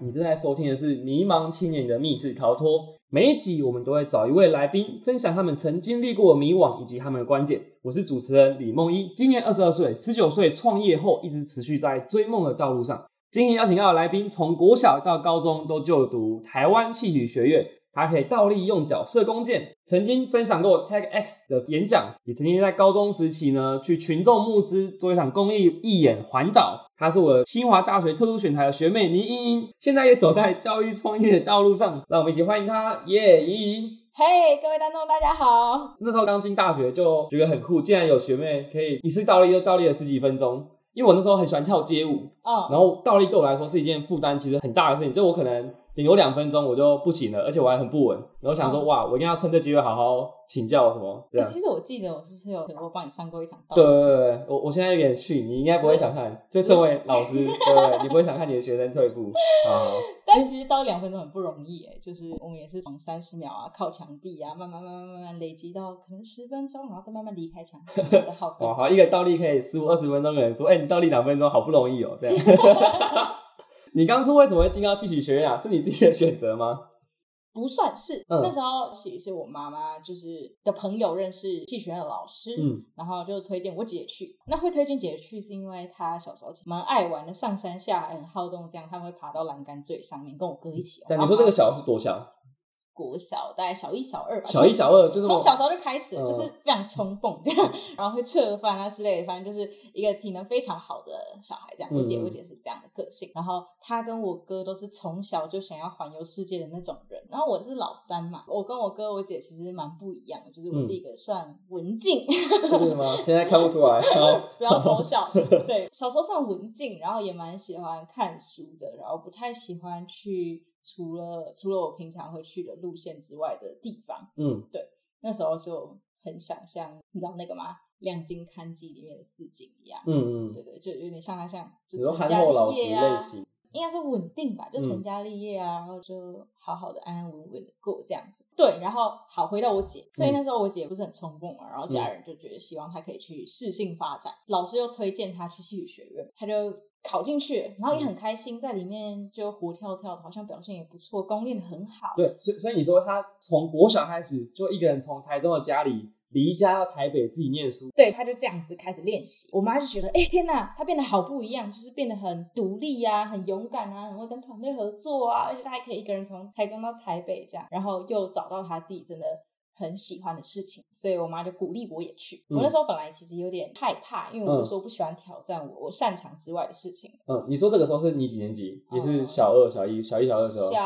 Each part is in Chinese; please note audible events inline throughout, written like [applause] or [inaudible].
你正在收听的是《迷茫青年的密室逃脱》。每一集我们都会找一位来宾，分享他们曾经历过的迷惘以及他们的观点。我是主持人李梦一，今年二十二岁，十九岁创业后一直持续在追梦的道路上。今天邀请到的来宾，从国小到高中都就读台湾戏曲学院。他可以倒立用脚射弓箭，曾经分享过 Tag X 的演讲，也曾经在高中时期呢去群众募资做一场公益义演环岛。她是我清华大学特殊选材的学妹倪茵茵，现在也走在教育创业的道路上。让我们一起欢迎她，耶！茵茵，嘿，各位观众大家好。那时候刚进大学就觉得很酷，竟然有学妹可以一次倒立就倒立了十几分钟。因为我那时候很喜欢跳街舞，嗯，然后倒立对我来说是一件负担其实很大的事情，就我可能。顶多两分钟我就不行了，而且我还很不稳。然后想说，哇，我一定要趁这机会好好请教什么。对，其实我记得我是有我帮你上过一堂。对对对，我我现在有点逊，你应该不会想看。就身为老师，对，你不会想看你的学生退步 [laughs] 啊。但其实到两分钟很不容易哎，就是我们也是从三十秒啊，靠墙壁啊，慢慢慢慢慢慢累积到可能十分钟，然后再慢慢离开墙壁。哇，好，一个倒立可以十五二十分钟，有人说，哎，你倒立两分钟好不容易哦，这样。[laughs] 你当初为什么会进到戏曲学院啊？是你自己的选择吗？不算是，那时候其实是我妈妈就是的朋友认识戏曲学院的老师，嗯，然后就推荐我姐去。那会推荐姐姐去，是因为她小时候蛮爱玩的，上山下海很好动，这样他们会爬到栏杆最上面，跟我哥一起。但你说这个小是多小？国小大概小一、小二吧，小一、小二就是从小时候就开始，就是非常冲蹦，[laughs] 然后会侧翻啊之类的，反正就是一个体能非常好的小孩。这样，我姐我姐是这样的个性。然后他跟我哥都是从小就想要环游世界的那种人。然后我是老三嘛，我跟我哥我姐其实蛮不一样的，就是我是一个算文静，[laughs] 是吗？现在看不出来，[laughs] 不要偷笑。对，小时候算文静，然后也蛮喜欢看书的，然后不太喜欢去。除了除了我平常会去的路线之外的地方，嗯，对，那时候就很想像你知道那个吗？《亮晶刊记》里面的四景一样，嗯嗯，对对，就有点像他像就成家立业啊，应该是稳定吧，就成家立业啊，然后就好好的安安稳稳的过这样子。对，然后好回到我姐，所以那时候我姐不是很冲动嘛，然后家人就觉得希望她可以去适性发展，老师又推荐她去戏剧学院，她就。考进去，然后也很开心，在里面就活跳跳的，好像表现也不错，功练的很好。对，所以所以你说她从国小开始就一个人从台中的家里离家到台北自己念书，对，他就这样子开始练习。我妈就觉得，哎天哪，他变得好不一样，就是变得很独立啊，很勇敢啊，很会跟团队合作啊，而且他还可以一个人从台中到台北这样，然后又找到他自己真的。很喜欢的事情，所以我妈就鼓励我也去。我那时候本来其实有点害怕，因为我说不喜欢挑战我我擅长之外的事情。嗯，你说这个时候是你几年级？你是小二、小一、小一、小二的时候。小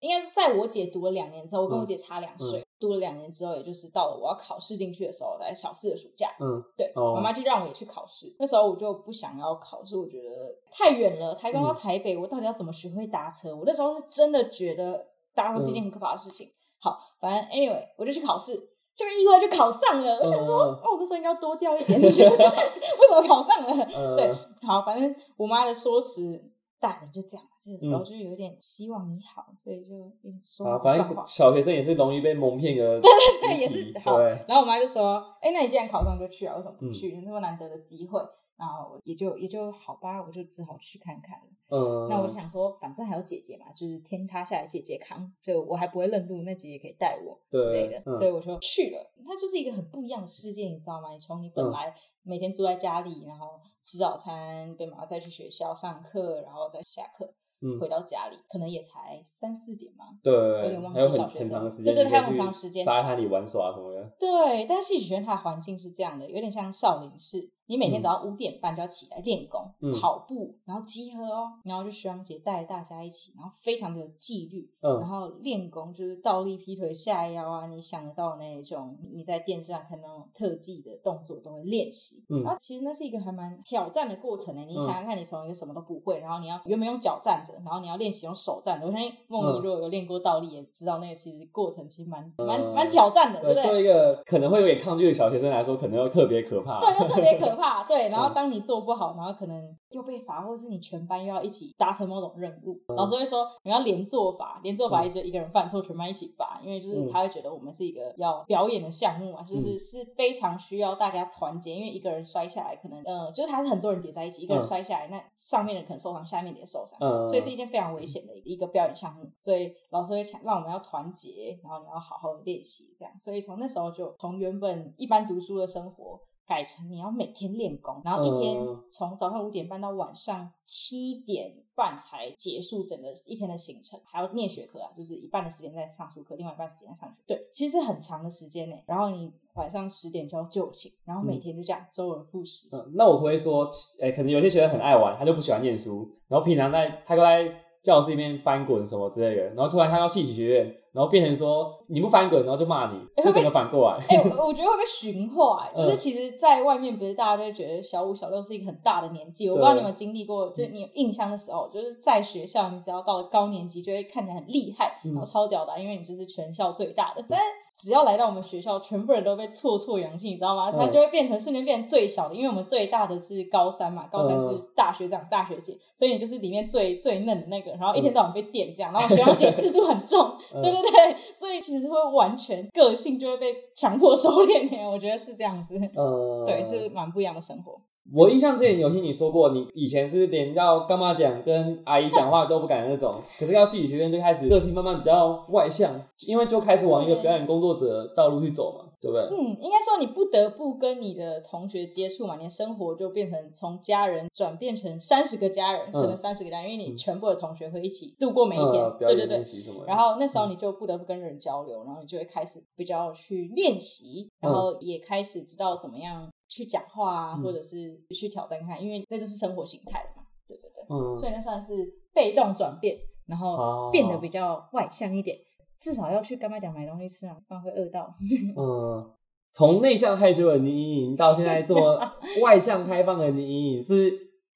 应该是在我姐读了两年之后，我跟我姐差两岁，读了两年之后，也就是到了我要考试进去的时候，在小四的暑假。嗯，对，妈妈就让我也去考试。那时候我就不想要考试，我觉得太远了，台中到台北，我到底要怎么学会搭车？我那时候是真的觉得搭车是一件很可怕的事情。好，反正 anyway，我就去考试，这个意外就考上了。我想说，哦，我那时候应该多掉一点，[laughs] 为什么考上了？[laughs] 对，好，反正我妈的说辞，大人就这样，这个时候就有点希望你好，所以就跟你说啊，反正小学生也是容易被蒙骗的，对对对，也是好。然后我妈就说，哎，那你既然考上就去啊，为什么不去？那么难得的机会。然后也就也就好吧，我就只好去看看了。嗯，那我就想说，反正还有姐姐嘛，就是天塌下来姐姐扛，就我还不会认路，那姐姐可以带我之类的，所以我就去了。那就是一个很不一样的世界，你知道吗？你从你本来每天住在家里，然后吃早餐，被妈妈再去学校上课，然后再下课。回到家里可能也才三四点嘛，对，有点忘记小学生，对对，还有很长时间沙滩里玩耍什么的。对，但是戏曲学院它的环境是这样的，有点像少林寺。你每天早上五点半就要起来练功、跑步，然后集合哦，然后就徐阳姐带大家一起，然后非常的有纪律，然后练功就是倒立、劈腿、下腰啊，你想得到那种你在电视上看那种特技的动作都会练习。然后其实那是一个还蛮挑战的过程呢。你想想看，你从一个什么都不会，然后你要原本用脚站着，然后你要练习用手站着。我相信梦怡如果有练过倒立，也知道那个其实过程其实蛮蛮蛮挑战的，对不对？对一个可能会有点抗拒的小学生来说，可能又特别可怕。对，又特别可怕。对，然后当你做不好，然后可能又被罚，或者是你全班又要一起达成某种任务，老师会说你要连做法，连做法一直一个人犯错，全班一起罚，因为就是他会觉得我们是一个要表演的项目嘛，就是是非常需要大家团结，因为一个人摔下来，可能呃，就是他是很多人叠在一起，一个人摔下来，那上面的可能受伤，下面的也受伤，所以是一件非常危险的一个表演项目，所以老师会强让我们要团结，然后你要好好的练习，这样，所以从那时候就从原本一般读书的生活。改成你要每天练功，然后一天从早上五点半到晚上七点半才结束整个一天的行程，还要念学科啊，就是一半的时间在上书课，另外一半时间在上学。对，其实很长的时间呢。然后你晚上十点就要就寝，然后每天就这样周而复始。嗯，那我会说，哎，可能有些学生很爱玩，他就不喜欢念书，然后平常在他在教室里面翻滚什么之类的，然后突然看到戏曲学院。然后变成说你不翻滚，然后就骂你，就整个反过来。哎，我觉得会被驯化。[laughs] 就是其实，在外面不是大家都会觉得小五、小六是一个很大的年纪。我不知道你有没有经历过，就你有印象的时候，就是在学校，你只要到了高年级，就会看起来很厉害，然后超屌的，因为你就是全校最大的。但只要来到我们学校，全部人都被挫挫阳气，你知道吗？他就会变成瞬间变成最小的，因为我们最大的是高三嘛，高三是大学长、大学姐，所以你就是里面最最嫩的那个，然后一天到晚被电这样，然后学长姐 [laughs] 制度很重，对对对，所以其实会完全个性就会被强迫收敛，我觉得是这样子，呃，对，是蛮不一样的生活。我印象之前有听你说过，你以前是连要干妈讲跟阿姨讲话都不敢的那种，[laughs] 可是要戏曲学院就开始个性慢慢比较外向，因为就开始往一个表演工作者道路去走嘛，对不对？嗯，应该说你不得不跟你的同学接触嘛，你的生活就变成从家人转变成三十个家人，可能三十个家人，因为你全部的同学会一起度过每一天，对对对。然后那时候你就不得不跟人交流，然后你就会开始比较去练习，然后也开始知道怎么样。去讲话啊，或者是去挑战看，因为那就是生活形态了嘛。对对对，嗯，所以那算是被动转变，然后变得比较外向一点。至少要去干妈店买东西吃啊，不然会饿到。嗯，从内向害羞的倪莹莹到现在这么 [laughs] 外向开放的倪莹莹，是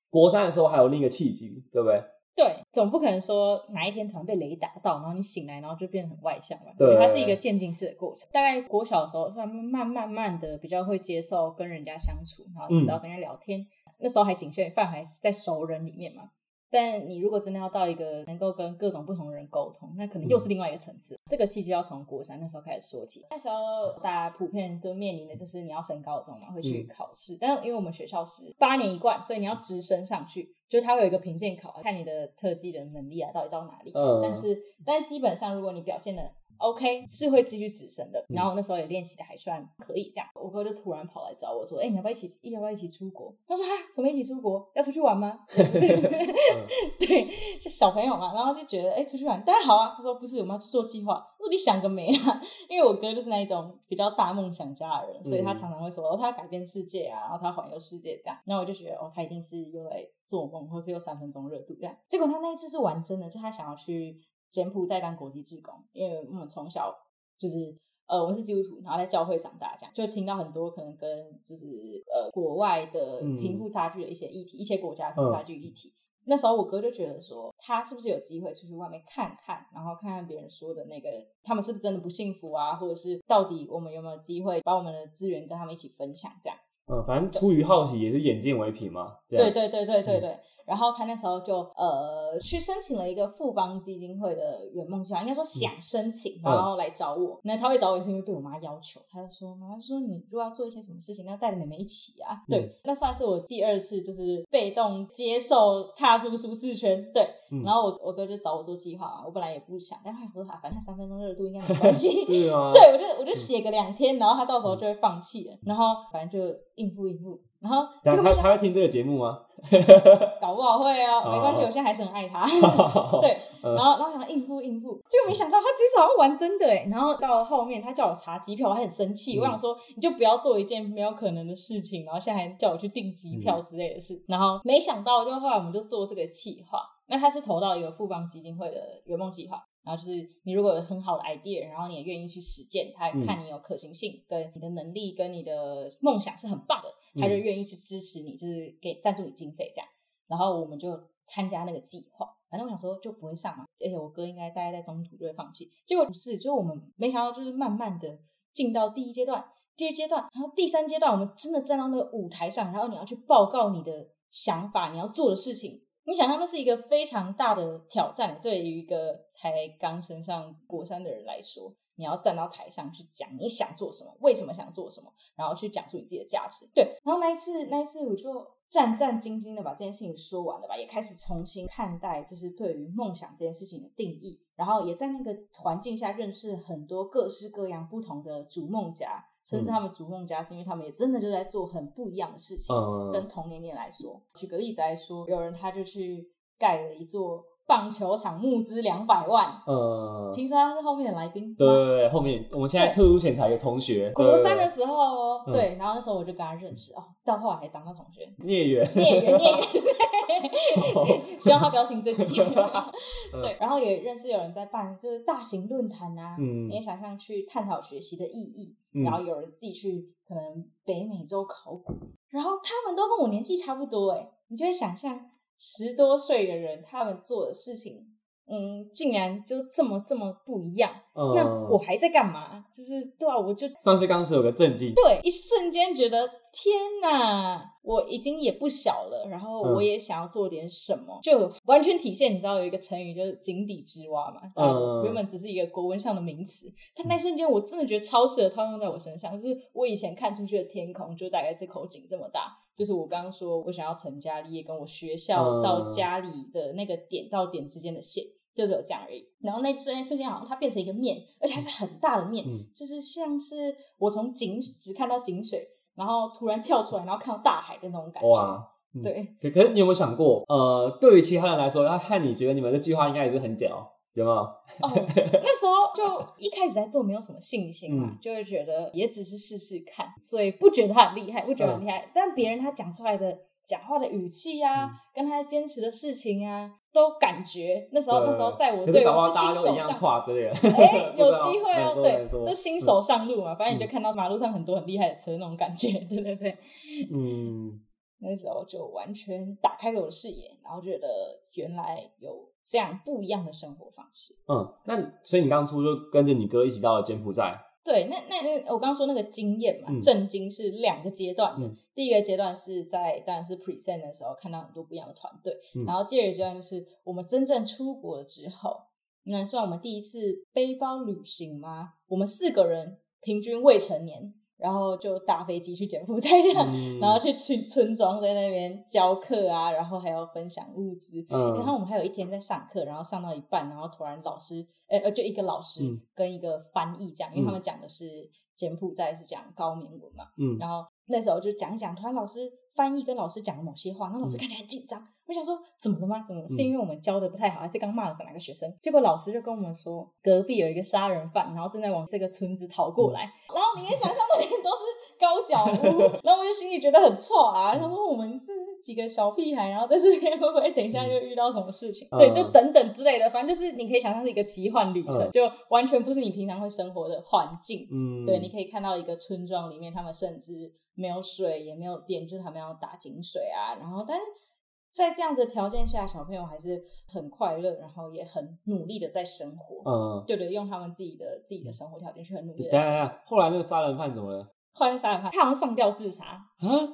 国三的时候还有另一个契机，对不对？对，总不可能说哪一天突然被雷打到，然后你醒来，然后就变得很外向吧？对，它是一个渐进式的过程。大概国小的时候，算慢慢慢的比较会接受跟人家相处，然后一直要跟人家聊天。那时候还仅限范围在熟人里面嘛。但你如果真的要到一个能够跟各种不同人沟通，那可能又是另外一个层次。这个契机要从国三那时候开始说起。那时候大家普遍都面临的就是你要升高中嘛，会去考试。但因为我们学校是八年一贯，所以你要直升上去，就它会有一个评鉴考，看你的特技的能力啊到底到哪里。嗯。但是，但是基本上如果你表现的 OK 是会继续直升的，然后那时候也练习的还算可以，这样我哥就突然跑来找我说：“哎，你要不要一起，要不要一起出国？”他说：“哈，什么一起出国？要出去玩吗？” [laughs] [laughs] 对，就小朋友嘛，然后就觉得哎，出去玩当然好啊。他说：“不是，我们要做计划。”我说：“你想个没啊？”因为我哥就是那一种比较大梦想家的人，所以他常常会说：“哦，他要改变世界啊，然后他环游世界这样。”然后我就觉得哦，他一定是又在做梦，或是又三分钟热度这样。结果他那一次是玩真的，就他想要去。柬埔寨当国际志工，因为我们从小就是呃，我们是基督徒，然后在教会长大，这样就听到很多可能跟就是呃国外的贫富差距的一些议题，一些国家贫富差距议题。那时候我哥就觉得说，他是不是有机会出去外面看看，然后看看别人说的那个，他们是不是真的不幸福啊，或者是到底我们有没有机会把我们的资源跟他们一起分享，这样。嗯，反正出于好奇，也是眼见为凭嘛。对对对对对对。然后他那时候就呃去申请了一个富邦基金会的圆梦计划，应该说想申请，然后来找我。那他会找我，也是因为被我妈要求。他就说：“妈妈说你如果要做一些什么事情，要带着妹妹一起啊。”对，那算是我第二次就是被动接受踏出舒适圈。对，然后我我哥就找我做计划，我本来也不想，但后来我说反正三分钟热度应该没关系。[laughs] 对我就我就写个两天，然后他到时候就会放弃了。然后反正就。应付应付，然后他他会听这个节目吗？[laughs] 搞不好会哦，没关系，我现在还是很爱他。[laughs] 对，[laughs] 然后然后想应付应付，结果没想到他这次好像玩真的哎。然后到了后面，他叫我查机票，我还很生气。我想说，你就不要做一件没有可能的事情，然后现在还叫我去订机票之类的事。然后没想到，就后来我们就做这个计划。那他是投到一个富邦基金会的圆梦计划。然后就是你如果有很好的 idea，然后你也愿意去实践，他看你有可行性，跟你的能力跟你的梦想是很棒的，他就愿意去支持你，就是给赞助你经费这样。然后我们就参加那个计划，反正我想说就不会上嘛，而且我哥应该大概在中途就会放弃。结果不是，就我们没想到就是慢慢的进到第一阶段，第二阶段，然后第三阶段，我们真的站到那个舞台上，然后你要去报告你的想法，你要做的事情。你想象那是一个非常大的挑战，对于一个才刚升上国三的人来说，你要站到台上去讲你想做什么，为什么想做什么，然后去讲述你自己的价值。对，然后那一次，那一次我就战战兢兢的把这件事情说完了吧，也开始重新看待，就是对于梦想这件事情的定义，然后也在那个环境下认识很多各式各样不同的逐梦家。称之他们逐梦家，是因为他们也真的就在做很不一样的事情。跟同年龄来说，举个例子来说，有人他就去盖了一座棒球场，募资两百万。呃，听说他是后面的来宾。对对对，后面我们现在特殊前台有同学，国三的时候，对，然后那时候我就跟他认识哦，到后来还当到同学。孽缘，孽缘，孽缘。[laughs] 希望他不要听这集。[laughs] 对，然后也认识有人在办，就是大型论坛啊，你也想象去探讨学习的意义。然后有人自己去可能北美洲考古，然后他们都跟我年纪差不多，哎，你就会想象十多岁的人他们做的事情。嗯，竟然就这么这么不一样，那我还在干嘛？就是对啊，我就算是刚时有个震惊，对，一瞬间觉得天哪，我已经也不小了，然后我也想要做点什么，就完全体现，你知道有一个成语就是井底之蛙嘛，嗯，原本只是一个国文上的名词，但那瞬间我真的觉得超适合套用在我身上，就是我以前看出去的天空就大概这口井这么大，就是我刚刚说我想要成家立业，跟我学校到家里的那个点到点之间的线。就只有这样而已。然后那瞬间，瞬间好像它变成一个面，而且还是很大的面，就是像是我从井只看到井水，然后突然跳出来，然后看到大海的那种感觉。哇，对。可可是你有没有想过，呃，对于其他人来说，他看你觉得你们的计划应该也是很屌，有没有？哦，那时候就一开始在做，没有什么信心嘛，就会觉得也只是试试看，所以不觉得他很厉害，不觉得很厉害。但别人他讲出来的讲话的语气啊，跟他坚持的事情啊。都感觉那时候，那时候在我对我是新手上，哎，[laughs] 有机会哦，对，就新手上路嘛，反正你就看到马路上很多很厉害的车那种感觉，对对对，嗯，那时候就完全打开了我的视野，然后觉得原来有这样不一样的生活方式。嗯，那你所以你当初就跟着你哥一起到了柬埔寨。对，那那那我刚刚说那个经验嘛，震惊是两个阶段的。第一个阶段是在当然是 present 的时候看到很多不一样的团队，然后第二个阶段就是我们真正出国了之后，那算我们第一次背包旅行吗？我们四个人平均未成年。然后就搭飞机去柬埔寨，这样，然后去村村庄在那边教课啊，然后还要分享物资。然后我们还有一天在上课，然后上到一半，然后突然老师，呃呃，就一个老师跟一个翻译这样，因为他们讲的是柬埔寨是讲高棉文嘛。嗯，然后那时候就讲一讲，突然老师翻译跟老师讲了某些话，那老师看起来很紧张。我想说怎么了吗？怎么是因为我们教的不太好，还是刚骂了哪个学生？结果老师就跟我们说，隔壁有一个杀人犯，然后正在往这个村子逃过来。然后你也想象那高脚屋，[laughs] 然后我就心里觉得很错啊。他说我们是几个小屁孩，然后在这边会不会等一下就遇到什么事情？对，就等等之类的，反正就是你可以想象是一个奇幻旅程，就完全不是你平常会生活的环境。嗯，对，你可以看到一个村庄里面，他们甚至没有水也没有电，就是他们要打井水啊。然后，但是。在这样子条件下，小朋友还是很快乐，然后也很努力的在生活。嗯，对对，用他们自己的自己的生活条件去很努力的生活。后来那个杀人犯怎么了？后来杀了他他好像上吊自杀啊？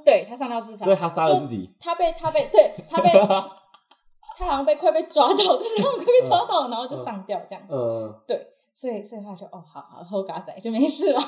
对他上吊自杀，所以他杀了自己。他被他被对他被 [laughs] 他好像被快被抓到，就是他们快被抓到，然后就上吊这样子。嗯，对，所以所以他就哦，好好后嘎仔就没事了。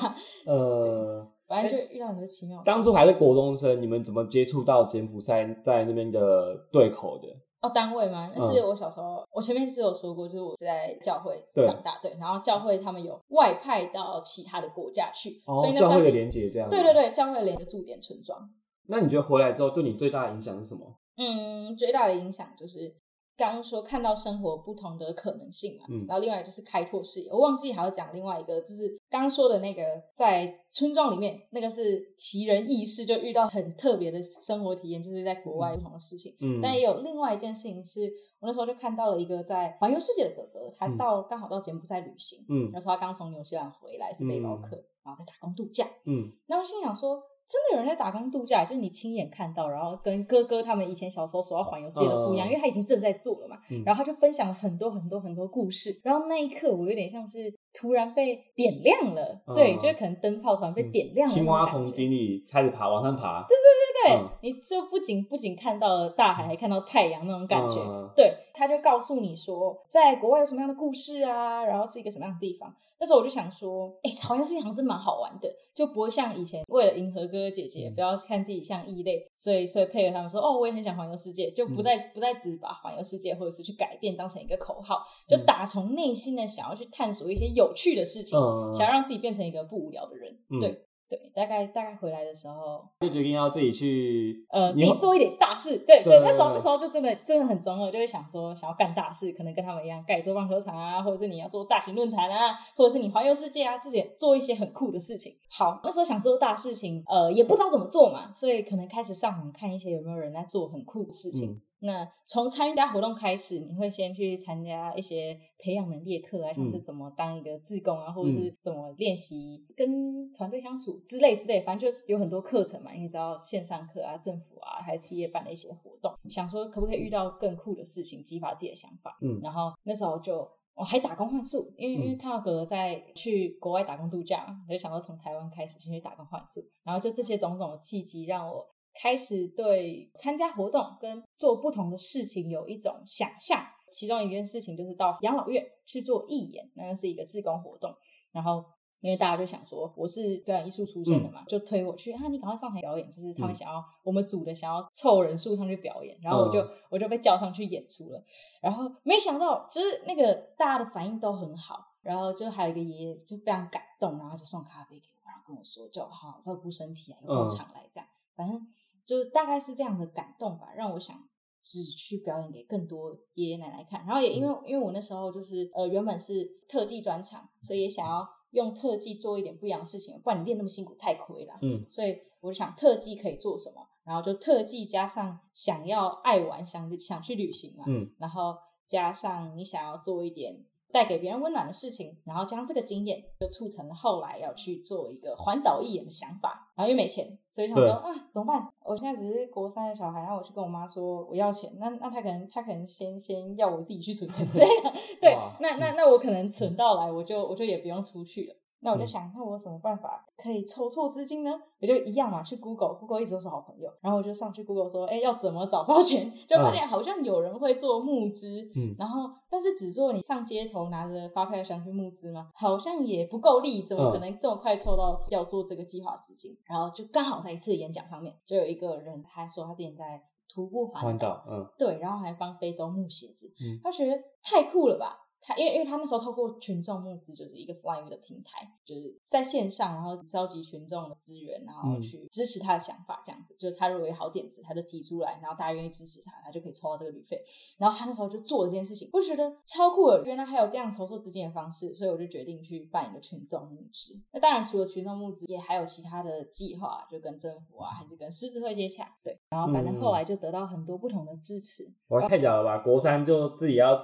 呃。反正就遇到很多奇妙。当初还是国中生，你们怎么接触到柬埔寨在那边的对口的？哦，单位吗？那是我小时候，我前面是有说过，就是我在教会长大，对，然后教会他们有外派到其他的国家去，所以教会的连接这样。对对对，教会连着驻点村庄。那你觉得回来之后对你最大的影响是什么？嗯，最大的影响就是。刚刚说看到生活不同的可能性嘛，然后另外就是开拓视野。我忘记还要讲另外一个，就是刚刚说的那个在村庄里面，那个是奇人异事，就遇到很特别的生活体验，就是在国外不同的事情。嗯，但也有另外一件事情，是我那时候就看到了一个在环游世界的哥哥，他到刚好到柬埔寨旅行，嗯，他说他刚从纽西兰回来是背包客，然后在打工度假，嗯，那我心想说。真的有人在打工度假，就是你亲眼看到，然后跟哥哥他们以前小时候所要环游世界的不一样，因为他已经正在做了嘛。嘛，然后他就分享了很多很多很多故事，然后那一刻我有点像是突然被点亮了，对，就可能灯泡突然被点亮了，青蛙从井里开始爬，往上爬，对对对对，你就不仅不仅看到了大海，还看到太阳那种感觉，对，他就告诉你说，在国外有什么样的故事啊，然后是一个什么样的地方。那时候我就想说，哎，好像是好像真的蛮好玩的，就不会像以前为了迎合哥哥姐姐，不要看自己像异类，所以所以配合他们说，哦，我也很想环游世界，就不再不再只把环游世界或者是去改变当成一个口号，就打从内心的想要去探索一些有趣的事情，想要让自己变成一个不无聊的人，对。对，大概大概回来的时候，就决定要自己去，呃，自己做一点大事。对对，那时候那时候就真的真的很中二，就会想说想要干大事，可能跟他们一样盖一座棒球场啊，或者是你要做大型论坛啊，或者是你环游世界啊，自己做一些很酷的事情。好，那时候想做大事情，呃，也不知道怎么做嘛，所以可能开始上网看一些有没有人在做很酷的事情。那从参加活动开始，你会先去参加一些培养能力的课啊，像是怎么当一个志工啊，或者是怎么练习跟团队相处之类之类，反正就有很多课程嘛。你知道线上课啊，政府啊，还是企业办的一些活动，想说可不可以遇到更酷的事情，激发自己的想法。嗯，然后那时候就我还打工换宿，因为因为看到哥哥在去国外打工度假，我就想说从台湾开始先去打工换宿，然后就这些种种的契机让我。开始对参加活动跟做不同的事情有一种想象，其中一件事情就是到养老院去做义演，那是一个志工活动。然后因为大家就想说我是表演艺术出身的嘛，就推我去啊，你赶快上台表演。就是他们想要我们组的想要凑人数上去表演，然后我就我就被叫上去演出了。然后没想到就是那个大家的反应都很好，然后就还有一个爷爷就非常感动，然后就送咖啡给我，然后跟我说就好好照顾身体啊，有常来这样，反正。就是大概是这样的感动吧，让我想只去表演给更多爷爷奶奶看。然后也因为因为我那时候就是呃原本是特技专场，所以也想要用特技做一点不一样的事情，不然你练那么辛苦太亏了。嗯，所以我就想特技可以做什么，然后就特技加上想要爱玩，想想去旅行嘛。嗯，然后加上你想要做一点。带给别人温暖的事情，然后将这个经验就促成了后来要去做一个环岛义演的想法。然后又没钱，所以想说啊，怎么办？我现在只是国三的小孩，然后我去跟我妈说我要钱，那那他可能他可能先先要我自己去存钱之类的。[laughs] 对，那那那我可能存到来，我就我就也不用出去了。那我就想，那我有什么办法可以筹措资金呢？我就一样嘛，去 Google，Google 一直都是好朋友。然后我就上去 Google 说，哎，要怎么找到钱？[laughs] 就发现好像有人会做募资，嗯，然后但是只做你上街头拿着发票箱去募资吗？好像也不够力，怎么可能这么快凑到要做这个计划资金？然后就刚好在一次演讲上面，就有一个人他说他之前在徒步环岛，嗯，对，然后还帮非洲募鞋子，嗯，他觉得太酷了吧。他因为因为他那时候透过群众募资，就是一个 Flying 的平台，就是在线上，然后召集群众的资源，然后去支持他的想法，这样子，就是他认为好点子，他就提出来，然后大家愿意支持他，他就可以抽到这个旅费。然后他那时候就做了这件事情，我觉得超酷的，原来还有这样筹措资金的方式，所以我就决定去办一个群众募资。那当然除了群众募资，也还有其他的计划，就跟政府啊，还是跟狮子会接洽。对，然后反正后来就得到很多不同的支持。哇太屌了吧，国三就自己要。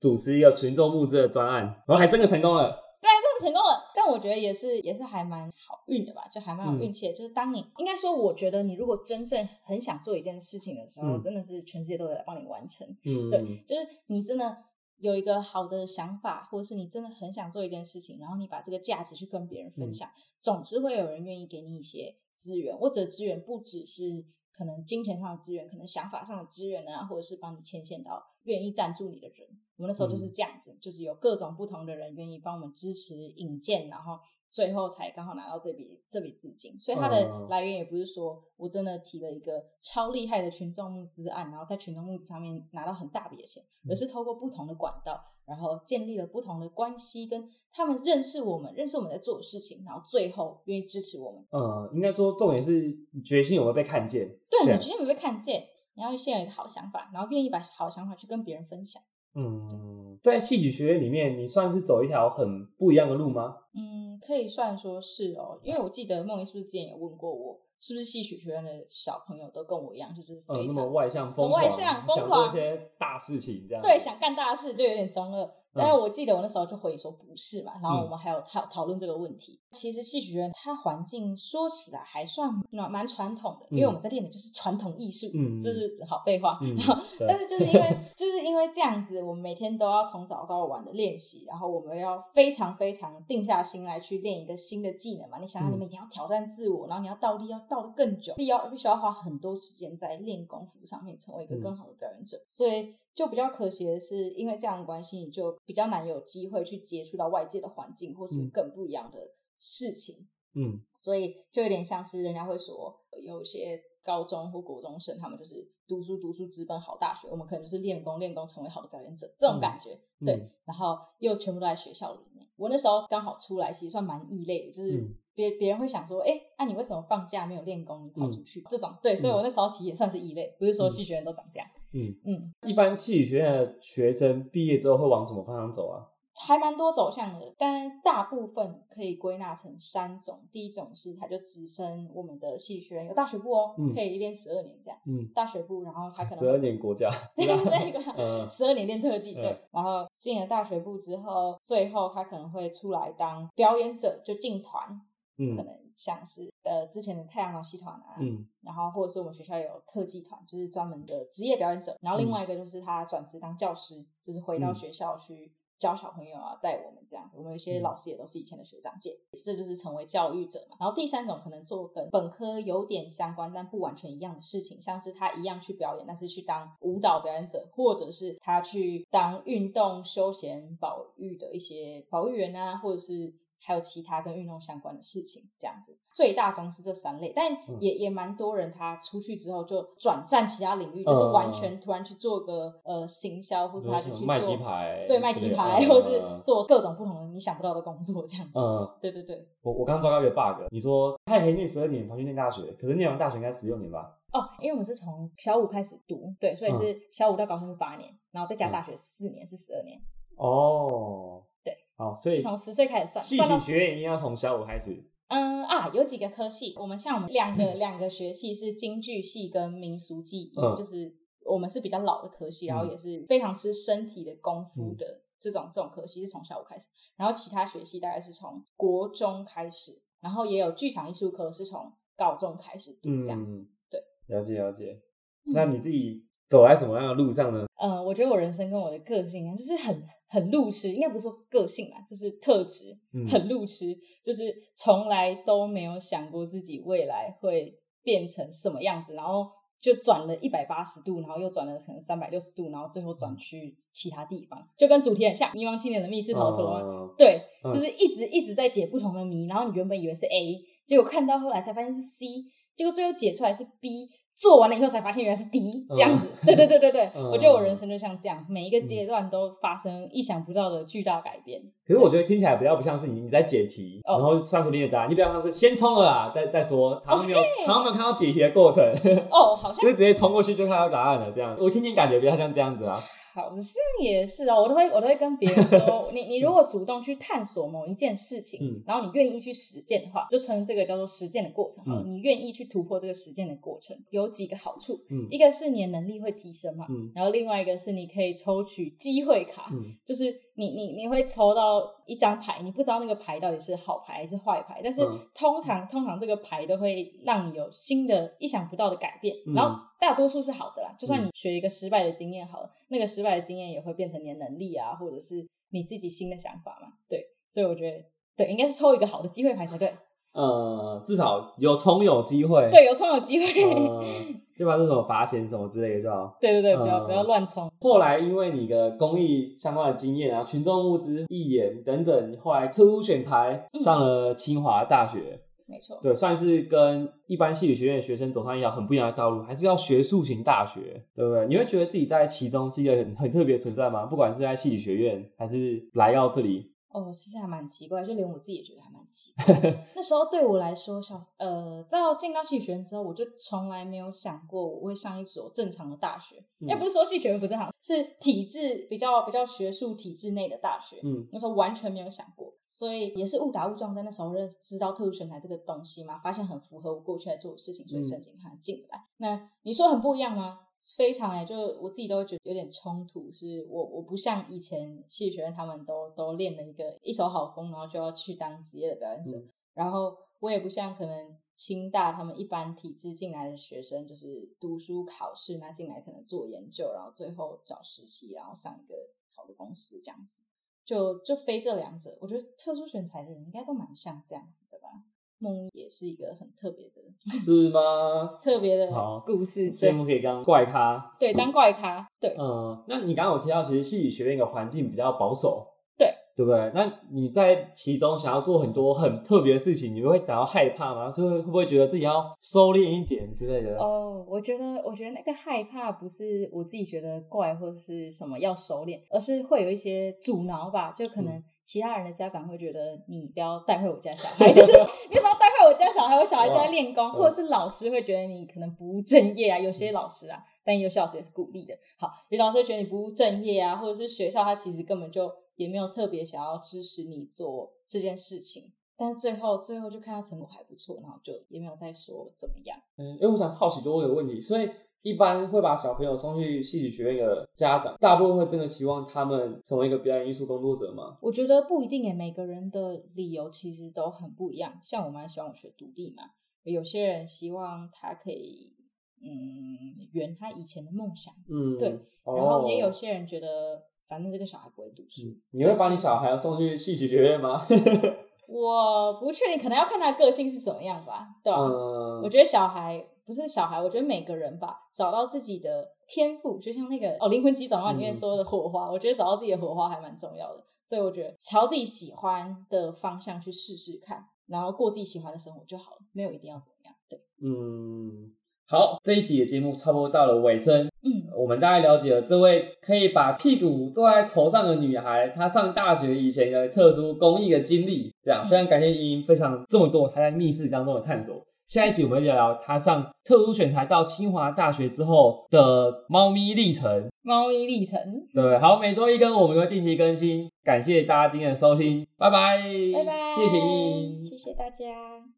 主持一个群众募资的专案，然后还真的成功了。对，真的成功了。但我觉得也是，也是还蛮好运的吧，就还蛮有运气的。就是当你应该说，我觉得你如果真正很想做一件事情的时候，真的是全世界都会来帮你完成。嗯，对，就是你真的有一个好的想法，或者是你真的很想做一件事情，然后你把这个价值去跟别人分享，总是会有人愿意给你一些资源，或者资源不只是可能金钱上的资源，可能想法上的资源啊，或者是帮你牵线到愿意赞助你的人。我们那时候就是这样子，就是有各种不同的人愿意帮我们支持引荐，然后最后才刚好拿到这笔这笔资金。所以它的来源也不是说我真的提了一个超厉害的群众募资案，然后在群众募资上面拿到很大笔的钱，而是透过不同的管道，然后建立了不同的关系，跟他们认识我们，认识我们在做的事情，然后最后愿意支持我们。呃，应该说重点是你决心有没有被看见。对，你决心有没有被看见？你要先有一个好的想法，然后愿意把好的想法去跟别人分享。嗯，在戏曲学院里面，你算是走一条很不一样的路吗？嗯，可以算说是哦，因为我记得梦怡是不是之前有问过我，是不是戏曲学院的小朋友都跟我一样，就是非常外向、疯狂，外向、疯狂，做一些大事情这样。对，想干大事就有点中二。但是我记得我那时候就回说不是嘛，然后我们还有讨讨论这个问题。其实戏曲学院它环境说起来还算蛮蛮传统的，因为我们在练的就是传统艺术，这是好废话。但是就是因为 [laughs] 就是因为这样子，我们每天都要从早到晚的练习，然后我们要非常非常定下心来去练一个新的技能嘛。你想想，你每天要挑战自我，然后你要倒立要倒的更久，必要必须要花很多时间在练功夫上面，成为一个更好的表演者。所以就比较可惜的是，因为这样的关系，你就比较难有机会去接触到外界的环境，或是更不一样的。事情，嗯，所以就有点像是人家会说，有些高中或国中生，他们就是读书读书直奔好大学，我们可能就是练功练功成为好的表演者，这种感觉，对，然后又全部都在学校里面。我那时候刚好出来，其实算蛮异类的，就是别别人会想说，哎，那你为什么放假没有练功，你跑出去？这种，对，所以我那时候其实也算是异类，不是说戏学院都长这样。嗯嗯，一般戏曲学院的学生毕业之后会往什么方向走啊？还蛮多走向的，但大部分可以归纳成三种。第一种是，他就直升我们的戏学院有大学部哦，可以练十二年这样。嗯，大学部，然后他可能十二年国家，[laughs] 对对对，十二年练特技，对。然后进了大学部之后，最后他可能会出来当表演者，就进团，可能像是呃之前的太阳马戏团啊，嗯，然后或者是我们学校有特技团，就是专门的职业表演者。然后另外一个就是他转职当教师，就是回到学校去。教小朋友啊，带我们这样，我们有些老师也都是以前的学长姐，这就是成为教育者嘛。然后第三种可能做跟本科有点相关，但不完全一样的事情，像是他一样去表演，但是去当舞蹈表演者，或者是他去当运动休闲保育的一些保育员啊，或者是。还有其他跟运动相关的事情，这样子最大宗是这三类，但也也蛮多人他出去之后就转战其他领域，就是完全突然去做个呃行销，或是他就去卖鸡排，对卖鸡排，或是做各种不同的你想不到的工作，这样子。嗯，对对对。我我刚抓到一个 bug，你说他也可以念十二年，跑去念大学，可是念完大学应该十六年吧？哦，因为我们是从小五开始读，对，所以是小五到高三是八年，然后再加大学四年是十二年。哦。好，所以从十岁开始算，戏曲学院一定要从小五开始。嗯啊，有几个科系，我们像我们两个两个学系是京剧系跟民俗技艺，就是我们是比较老的科系，然后也是非常吃身体的功夫的这种这种科系是从小五开始，然后其他学系大概是从国中开始，然后也有剧场艺术科是从高中开始读这样子。对，了解了解。那你自己？走在什么样的路上呢？嗯，我觉得我人生跟我的个性一样，就是很很路痴，应该不是说个性啊，就是特质很路痴，就是从来都没有想过自己未来会变成什么样子，然后就转了一百八十度，然后又转了可能三百六十度，然后最后转去其他地方，就跟主题很像，迷茫青年的密室逃脱，对，就是一直一直在解不同的谜，然后你原本以为是 A，结果看到后来才发现是 C，结果最后解出来是 B。做完了以后才发现原来是敌这样子，对对对对对，我觉得我人生就像这样，每一个阶段都发生意想不到的巨大改变。可是我觉得听起来比较不像是你你在解题，然后算出你的答案，你比较像是先冲了啦，再再说，好像没有好像没有看到解题的过程。哦，好像就直接冲过去就看到答案了，这样我听听感觉比较像这样子啊。好像也是哦，我都会我都会跟别人说，[laughs] 你你如果主动去探索某一件事情，然后你愿意去实践的话，就称这个叫做实践的过程。好，你愿意去突破这个实践的过程，有几个好处。嗯，一个是你的能力会提升嘛，嗯，然后另外一个是你可以抽取机会卡，嗯，就是你你你会抽到一张牌，你不知道那个牌到底是好牌还是坏牌，但是通常通常这个牌都会让你有新的意想不到的改变，然后。大多数是好的啦，就算你学一个失败的经验好了，那个失败的经验也会变成你的能力啊，或者是你自己新的想法嘛。对，所以我觉得对，应该是抽一个好的机会牌才对。呃，至少有冲有机会。对，有冲有机会。就把这种罚钱什么之类的就好。对对对，不要不要乱冲。后来因为你的公益相关的经验啊，群众募资、义演等等，后来特殊选材上了清华大学。没错，对，算是跟一般戏曲学院的学生走上一条很不一样的道路，还是要学术型大学，对不对？你会觉得自己在其中是一个很很特别存在吗？不管是在戏曲学院，还是来到这里？哦，其实还蛮奇怪，就连我自己也觉得奇怪。那时候对我来说，小呃，到进到戏曲学院之后，我就从来没有想过我会上一所正常的大学。也不是说戏曲学院不正常，是体制比较比较学术体制内的大学。嗯，那时候完全没有想过。所以也是误打误撞，在那时候认知到特殊选材这个东西嘛，发现很符合我过去在做的事情，所以申请它进来。那你说很不一样吗？非常哎，就我自己都觉得有点冲突，是我我不像以前戏剧学院他们都都练了一个一手好功，然后就要去当职业的表演者，然后我也不像可能清大他们一般体制进来的学生，就是读书考试，那进来可能做研究，然后最后找实习，然后上一个好的公司这样子，就就非这两者，我觉得特殊选材的人应该都蛮像这样子的吧。梦也是一个很特别的，[laughs] 是吗？[laughs] 特别的故事，所以我们可以当怪咖，对，当怪咖，对，嗯。那你刚刚有提到，其实戏剧学院的环境比较保守，对，对不对？那你在其中想要做很多很特别的事情，你会感到害怕吗？就是会不会觉得自己要收敛一点之类的？哦，我觉得，我觉得那个害怕不是我自己觉得怪或者是什么要收敛，而是会有一些阻挠吧，就可能。其他人的家长会觉得你不要带坏我家小孩，就是 [laughs] 你只要带坏我家小孩，我小孩就在练功，或者是老师会觉得你可能不务正业啊。有些老师啊，但有些老师也是鼓励的。好，有老师觉得你不务正业啊，或者是学校他其实根本就也没有特别想要支持你做这件事情，但是最后最后就看到成果还不错，然后就也没有再说怎么样。嗯，因为我想好奇多个问题，所以。一般会把小朋友送去戏剧学院的家长，大部分会真的期望他们成为一个表演艺术工作者吗？我觉得不一定诶，每个人的理由其实都很不一样。像我蛮希望我学独立嘛，有些人希望他可以嗯圆他以前的梦想，嗯，对。然后也有些人觉得，反正这个小孩不会读书，你会把你小孩送去戏剧学院吗？我不确定，可能要看他个性是怎么样吧，对吧？我觉得小孩。不是小孩，我觉得每个人吧，找到自己的天赋，就像那个哦《灵魂急转弯》里面说的火花，我觉得找到自己的火花还蛮重要的。所以我觉得朝自己喜欢的方向去试试看，然后过自己喜欢的生活就好了，没有一定要怎么样。对，嗯，好，这一集的节目差不多到了尾声。嗯，我们大概了解了这位可以把屁股坐在头上的女孩，她上大学以前的特殊公益的经历。这样，非常感谢莹莹分享这么多她在密室当中的探索。下一集我们聊聊他上特殊选材到清华大学之后的猫咪历程。猫咪历程，对，好，每周一跟我们会定期更新。感谢大家今天的收听，拜拜，拜拜，谢谢，谢谢大家。